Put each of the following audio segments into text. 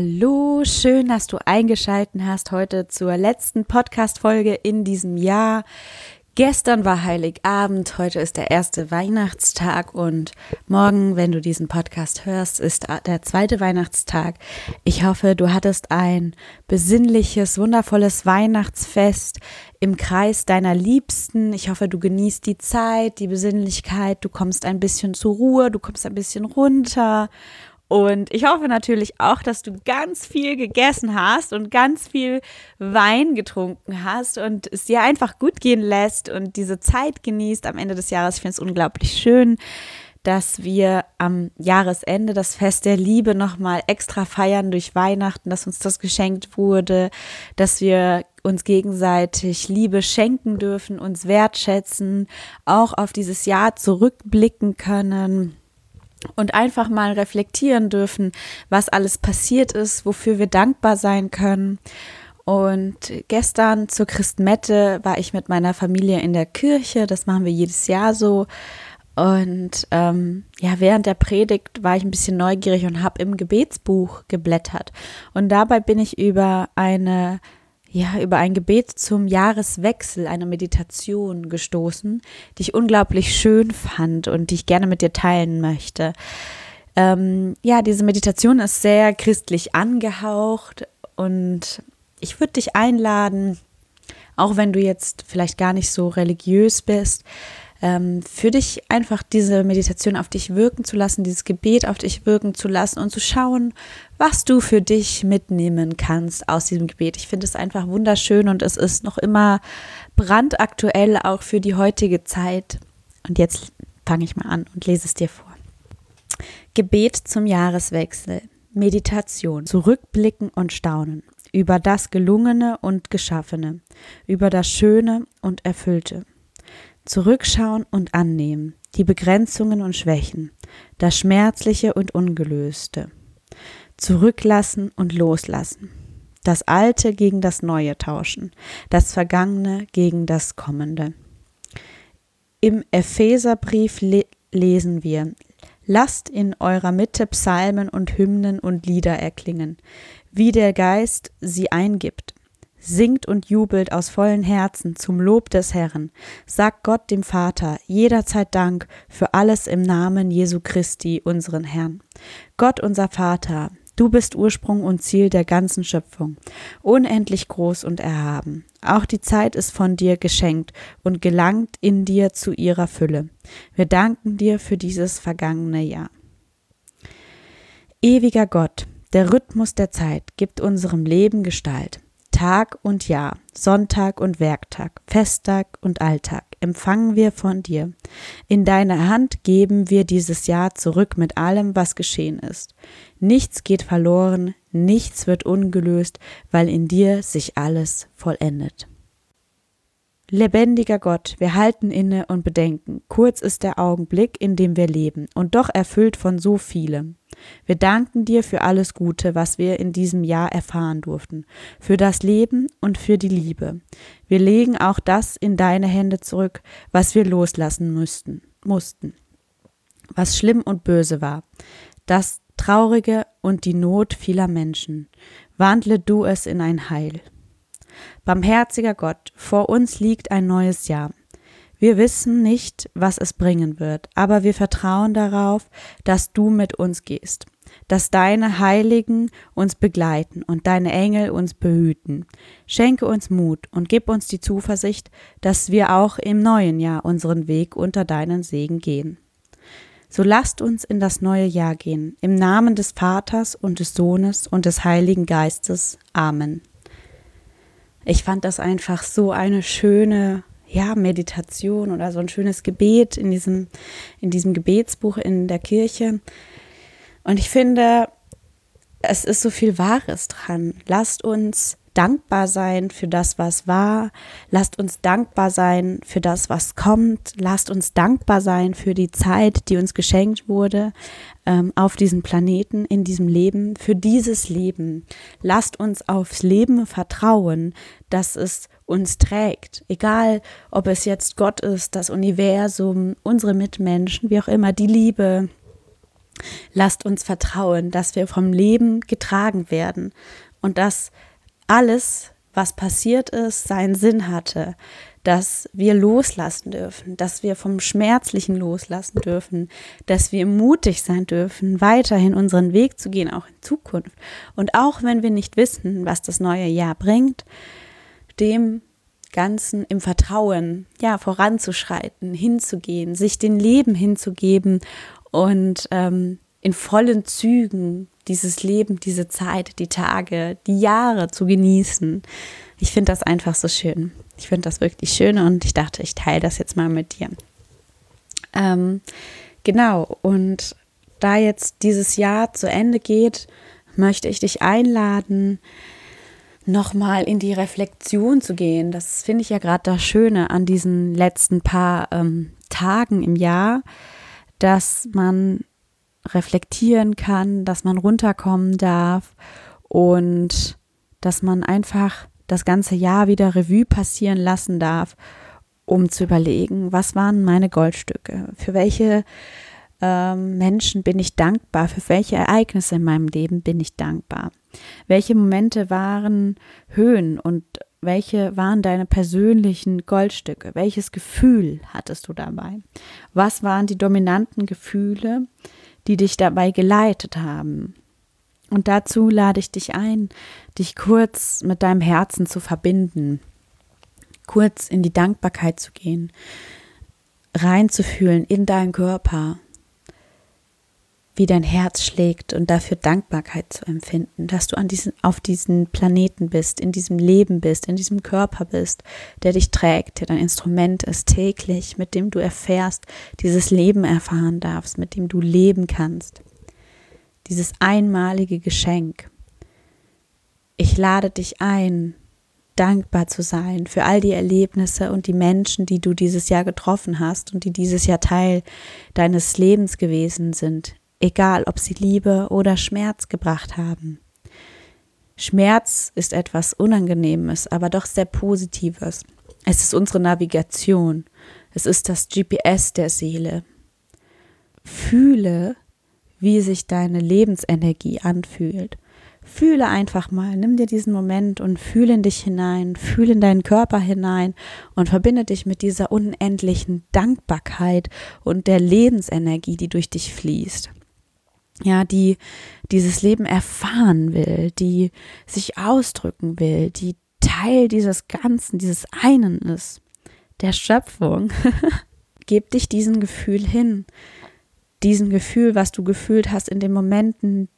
Hallo, schön, dass du eingeschalten hast heute zur letzten Podcast-Folge in diesem Jahr. Gestern war Heiligabend, heute ist der erste Weihnachtstag und morgen, wenn du diesen Podcast hörst, ist der zweite Weihnachtstag. Ich hoffe, du hattest ein besinnliches, wundervolles Weihnachtsfest im Kreis deiner Liebsten. Ich hoffe, du genießt die Zeit, die Besinnlichkeit, du kommst ein bisschen zur Ruhe, du kommst ein bisschen runter und ich hoffe natürlich auch, dass du ganz viel gegessen hast und ganz viel Wein getrunken hast und es dir einfach gut gehen lässt und diese Zeit genießt am Ende des Jahres. Ich finde es unglaublich schön, dass wir am Jahresende das Fest der Liebe nochmal extra feiern durch Weihnachten, dass uns das geschenkt wurde, dass wir uns gegenseitig Liebe schenken dürfen, uns wertschätzen, auch auf dieses Jahr zurückblicken können und einfach mal reflektieren dürfen, was alles passiert ist, wofür wir dankbar sein können. Und gestern zur Christmette war ich mit meiner Familie in der Kirche. Das machen wir jedes Jahr so. Und ähm, ja, während der Predigt war ich ein bisschen neugierig und habe im Gebetsbuch geblättert. Und dabei bin ich über eine ja, über ein Gebet zum Jahreswechsel, eine Meditation gestoßen, die ich unglaublich schön fand und die ich gerne mit dir teilen möchte. Ähm, ja, diese Meditation ist sehr christlich angehaucht und ich würde dich einladen, auch wenn du jetzt vielleicht gar nicht so religiös bist, ähm, für dich einfach diese Meditation auf dich wirken zu lassen, dieses Gebet auf dich wirken zu lassen und zu schauen, was du für dich mitnehmen kannst aus diesem Gebet. Ich finde es einfach wunderschön und es ist noch immer brandaktuell auch für die heutige Zeit. Und jetzt fange ich mal an und lese es dir vor. Gebet zum Jahreswechsel. Meditation. Zurückblicken und staunen über das Gelungene und Geschaffene, über das Schöne und Erfüllte. Zurückschauen und annehmen, die Begrenzungen und Schwächen, das Schmerzliche und Ungelöste. Zurücklassen und loslassen. Das Alte gegen das Neue tauschen, das Vergangene gegen das Kommende. Im Epheserbrief le lesen wir, Lasst in eurer Mitte Psalmen und Hymnen und Lieder erklingen, wie der Geist sie eingibt Singt und jubelt aus vollen Herzen zum Lob des Herrn. Sagt Gott dem Vater jederzeit Dank für alles im Namen Jesu Christi, unseren Herrn. Gott unser Vater, du bist Ursprung und Ziel der ganzen Schöpfung, unendlich groß und erhaben. Auch die Zeit ist von dir geschenkt und gelangt in dir zu ihrer Fülle. Wir danken dir für dieses vergangene Jahr. Ewiger Gott, der Rhythmus der Zeit gibt unserem Leben Gestalt. Tag und Jahr, Sonntag und Werktag, Festtag und Alltag empfangen wir von dir. In deine Hand geben wir dieses Jahr zurück mit allem, was geschehen ist. Nichts geht verloren, nichts wird ungelöst, weil in dir sich alles vollendet. Lebendiger Gott, wir halten inne und bedenken, kurz ist der Augenblick, in dem wir leben, und doch erfüllt von so vielem. Wir danken dir für alles Gute, was wir in diesem Jahr erfahren durften, für das Leben und für die Liebe. Wir legen auch das in deine Hände zurück, was wir loslassen müssten, mussten, was schlimm und böse war, das Traurige und die Not vieler Menschen. Wandle du es in ein Heil. Barmherziger Gott, vor uns liegt ein neues Jahr. Wir wissen nicht, was es bringen wird, aber wir vertrauen darauf, dass du mit uns gehst, dass deine Heiligen uns begleiten und deine Engel uns behüten. Schenke uns Mut und gib uns die Zuversicht, dass wir auch im neuen Jahr unseren Weg unter deinen Segen gehen. So lasst uns in das neue Jahr gehen, im Namen des Vaters und des Sohnes und des Heiligen Geistes. Amen. Ich fand das einfach so eine schöne ja, Meditation oder so ein schönes Gebet in diesem, in diesem Gebetsbuch in der Kirche. Und ich finde, es ist so viel Wahres dran. Lasst uns dankbar sein für das, was war. Lasst uns dankbar sein für das, was kommt. Lasst uns dankbar sein für die Zeit, die uns geschenkt wurde ähm, auf diesem Planeten, in diesem Leben, für dieses Leben. Lasst uns aufs Leben vertrauen, dass es uns trägt. Egal, ob es jetzt Gott ist, das Universum, unsere Mitmenschen, wie auch immer, die Liebe. Lasst uns vertrauen, dass wir vom Leben getragen werden und dass alles, was passiert ist, seinen Sinn hatte, dass wir loslassen dürfen, dass wir vom Schmerzlichen loslassen dürfen, dass wir mutig sein dürfen, weiterhin unseren Weg zu gehen, auch in Zukunft. Und auch wenn wir nicht wissen, was das neue Jahr bringt, dem Ganzen im Vertrauen, ja, voranzuschreiten, hinzugehen, sich den Leben hinzugeben und ähm, in vollen Zügen dieses Leben, diese Zeit, die Tage, die Jahre zu genießen. Ich finde das einfach so schön. Ich finde das wirklich schön und ich dachte, ich teile das jetzt mal mit dir. Ähm, genau, und da jetzt dieses Jahr zu Ende geht, möchte ich dich einladen, nochmal in die Reflexion zu gehen. Das finde ich ja gerade das Schöne an diesen letzten paar ähm, Tagen im Jahr, dass man reflektieren kann, dass man runterkommen darf und dass man einfach das ganze Jahr wieder Revue passieren lassen darf, um zu überlegen, was waren meine Goldstücke, für welche ähm, Menschen bin ich dankbar, für welche Ereignisse in meinem Leben bin ich dankbar, welche Momente waren Höhen und welche waren deine persönlichen Goldstücke? Welches Gefühl hattest du dabei? Was waren die dominanten Gefühle, die dich dabei geleitet haben. Und dazu lade ich dich ein, dich kurz mit deinem Herzen zu verbinden, kurz in die Dankbarkeit zu gehen, reinzufühlen in deinen Körper, wie dein Herz schlägt und dafür Dankbarkeit zu empfinden, dass du an diesen, auf diesem Planeten bist, in diesem Leben bist, in diesem Körper bist, der dich trägt, der dein Instrument ist täglich, mit dem du erfährst, dieses Leben erfahren darfst, mit dem du leben kannst. Dieses einmalige Geschenk. Ich lade dich ein, dankbar zu sein für all die Erlebnisse und die Menschen, die du dieses Jahr getroffen hast und die dieses Jahr Teil deines Lebens gewesen sind, egal ob sie Liebe oder Schmerz gebracht haben. Schmerz ist etwas Unangenehmes, aber doch sehr Positives. Es ist unsere Navigation. Es ist das GPS der Seele. Fühle, wie sich deine Lebensenergie anfühlt. Fühle einfach mal, nimm dir diesen Moment und fühle in dich hinein, fühle in deinen Körper hinein und verbinde dich mit dieser unendlichen Dankbarkeit und der Lebensenergie, die durch dich fließt ja, die dieses Leben erfahren will, die sich ausdrücken will, die Teil dieses Ganzen, dieses einen ist, der Schöpfung. Gib dich diesem Gefühl hin, diesem Gefühl, was du gefühlt hast in den Momenten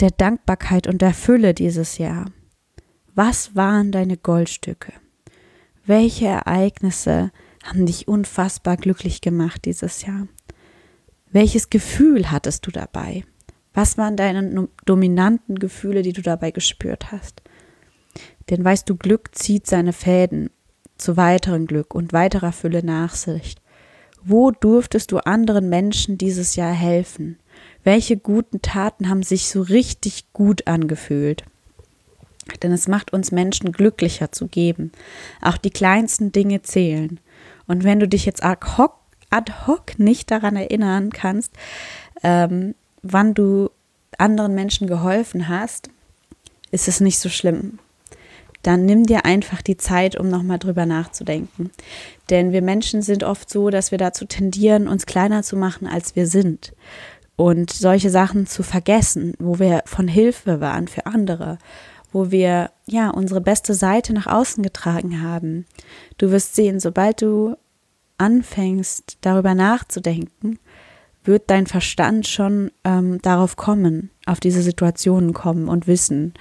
der Dankbarkeit und der Fülle dieses Jahr. Was waren deine Goldstücke? Welche Ereignisse haben dich unfassbar glücklich gemacht dieses Jahr? Welches Gefühl hattest du dabei? Was waren deine dominanten Gefühle, die du dabei gespürt hast? Denn weißt du, Glück zieht seine Fäden zu weiteren Glück und weiterer Fülle Nachsicht. Wo durftest du anderen Menschen dieses Jahr helfen? Welche guten Taten haben sich so richtig gut angefühlt? Denn es macht uns Menschen glücklicher zu geben. Auch die kleinsten Dinge zählen. Und wenn du dich jetzt ad hoc ad hoc nicht daran erinnern kannst, ähm, wann du anderen Menschen geholfen hast, ist es nicht so schlimm. dann nimm dir einfach die Zeit, um nochmal drüber nachzudenken. Denn wir Menschen sind oft so, dass wir dazu tendieren, uns kleiner zu machen, als wir sind. Und solche Sachen zu vergessen, wo wir von Hilfe waren für andere, wo wir ja unsere beste Seite nach außen getragen haben. Du wirst sehen, sobald du anfängst, darüber nachzudenken, wird dein Verstand schon ähm, darauf kommen, auf diese Situationen kommen und wissen,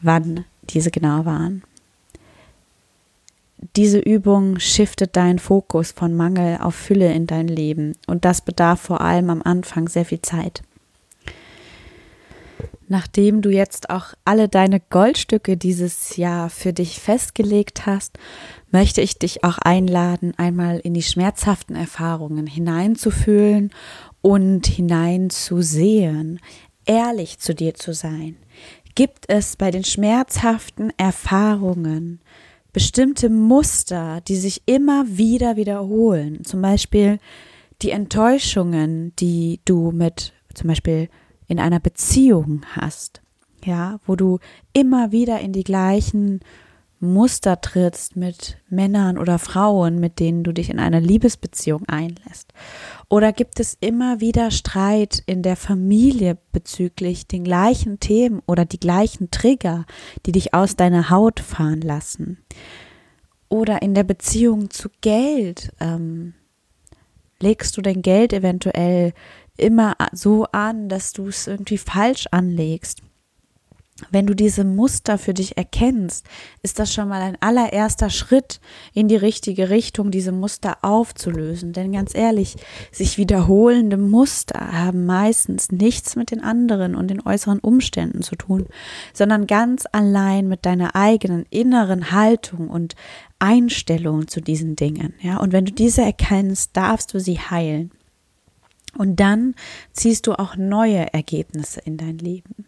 wann diese genau waren. Diese Übung shiftet deinen Fokus von Mangel auf Fülle in dein Leben und das bedarf vor allem am Anfang sehr viel Zeit. Nachdem du jetzt auch alle deine Goldstücke dieses Jahr für dich festgelegt hast, möchte ich dich auch einladen, einmal in die schmerzhaften Erfahrungen hineinzufühlen und hineinzusehen, ehrlich zu dir zu sein. Gibt es bei den schmerzhaften Erfahrungen bestimmte Muster, die sich immer wieder wiederholen? Zum Beispiel die Enttäuschungen, die du mit zum Beispiel in einer Beziehung hast, ja, wo du immer wieder in die gleichen Muster trittst mit Männern oder Frauen, mit denen du dich in eine Liebesbeziehung einlässt? Oder gibt es immer wieder Streit in der Familie bezüglich den gleichen Themen oder die gleichen Trigger, die dich aus deiner Haut fahren lassen? Oder in der Beziehung zu Geld? Ähm, legst du dein Geld eventuell immer so an, dass du es irgendwie falsch anlegst? wenn du diese Muster für dich erkennst, ist das schon mal ein allererster Schritt in die richtige Richtung, diese Muster aufzulösen. Denn ganz ehrlich, sich wiederholende Muster haben meistens nichts mit den anderen und den äußeren Umständen zu tun, sondern ganz allein mit deiner eigenen inneren Haltung und Einstellung zu diesen Dingen. Ja, und wenn du diese erkennst, darfst du sie heilen. Und dann ziehst du auch neue Ergebnisse in dein Leben.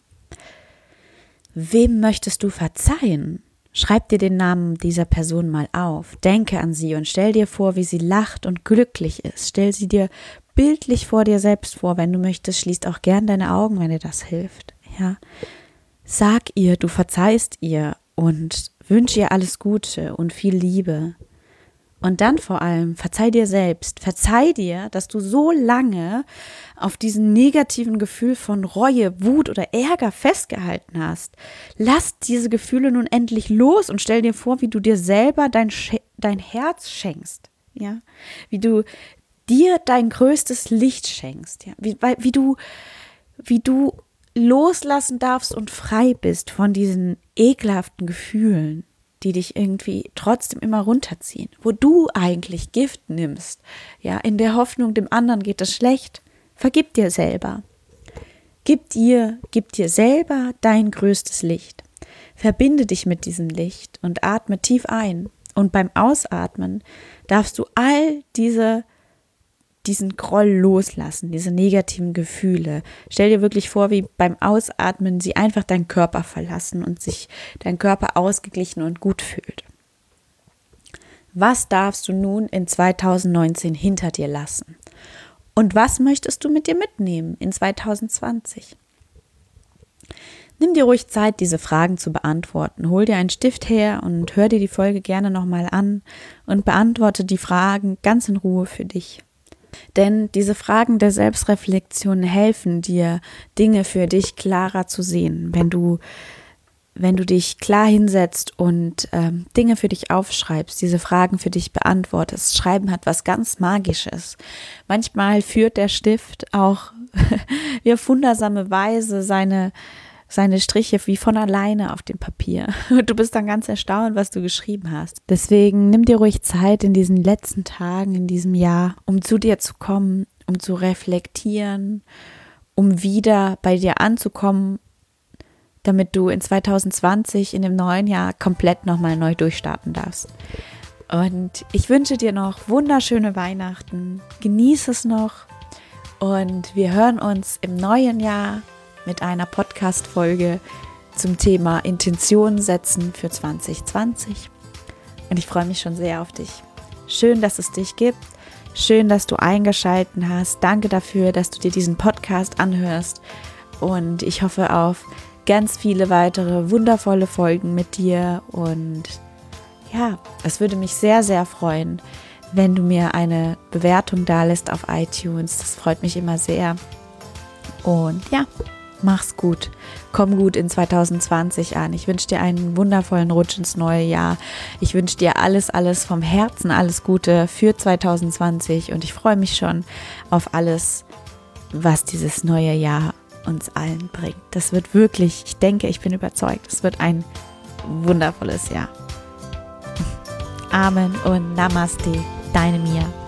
Wem möchtest du verzeihen? Schreib dir den Namen dieser Person mal auf, denke an sie und stell dir vor, wie sie lacht und glücklich ist. Stell sie dir bildlich vor dir selbst vor, wenn du möchtest, schließt auch gern deine Augen, wenn dir das hilft. Ja. Sag ihr, du verzeihst ihr und wünsche ihr alles Gute und viel Liebe. Und dann vor allem, verzeih dir selbst, verzeih dir, dass du so lange auf diesem negativen Gefühl von Reue, Wut oder Ärger festgehalten hast. Lass diese Gefühle nun endlich los und stell dir vor, wie du dir selber dein, dein Herz schenkst. Ja, wie du dir dein größtes Licht schenkst. Ja, wie, wie du, wie du loslassen darfst und frei bist von diesen ekelhaften Gefühlen die dich irgendwie trotzdem immer runterziehen, wo du eigentlich Gift nimmst, ja, in der Hoffnung, dem anderen geht es schlecht, vergib dir selber. Gib dir, gib dir selber dein größtes Licht. Verbinde dich mit diesem Licht und atme tief ein. Und beim Ausatmen darfst du all diese diesen Groll loslassen, diese negativen Gefühle. Stell dir wirklich vor, wie beim Ausatmen sie einfach deinen Körper verlassen und sich dein Körper ausgeglichen und gut fühlt. Was darfst du nun in 2019 hinter dir lassen? Und was möchtest du mit dir mitnehmen in 2020? Nimm dir ruhig Zeit, diese Fragen zu beantworten. Hol dir einen Stift her und hör dir die Folge gerne nochmal an und beantworte die Fragen ganz in Ruhe für dich. Denn diese Fragen der Selbstreflexion helfen dir, Dinge für dich klarer zu sehen. Wenn du, wenn du dich klar hinsetzt und ähm, Dinge für dich aufschreibst, diese Fragen für dich beantwortest. Schreiben hat was ganz Magisches. Manchmal führt der Stift auch auf wundersame Weise seine seine Striche wie von alleine auf dem Papier. Und du bist dann ganz erstaunt, was du geschrieben hast. Deswegen nimm dir ruhig Zeit in diesen letzten Tagen, in diesem Jahr, um zu dir zu kommen, um zu reflektieren, um wieder bei dir anzukommen, damit du in 2020, in dem neuen Jahr, komplett nochmal neu durchstarten darfst. Und ich wünsche dir noch wunderschöne Weihnachten. Genieße es noch. Und wir hören uns im neuen Jahr mit einer Podcast-Folge zum Thema Intention setzen für 2020. Und ich freue mich schon sehr auf dich. Schön, dass es dich gibt. Schön, dass du eingeschalten hast. Danke dafür, dass du dir diesen Podcast anhörst. Und ich hoffe auf ganz viele weitere wundervolle Folgen mit dir und ja, es würde mich sehr, sehr freuen, wenn du mir eine Bewertung da lässt auf iTunes. Das freut mich immer sehr. Und ja, mach's gut. Komm gut in 2020 an. Ich wünsche dir einen wundervollen Rutsch ins neue Jahr. Ich wünsche dir alles, alles vom Herzen, alles Gute für 2020 und ich freue mich schon auf alles, was dieses neue Jahr uns allen bringt. Das wird wirklich, ich denke, ich bin überzeugt, es wird ein wundervolles Jahr. Amen und Namaste, deine Mia.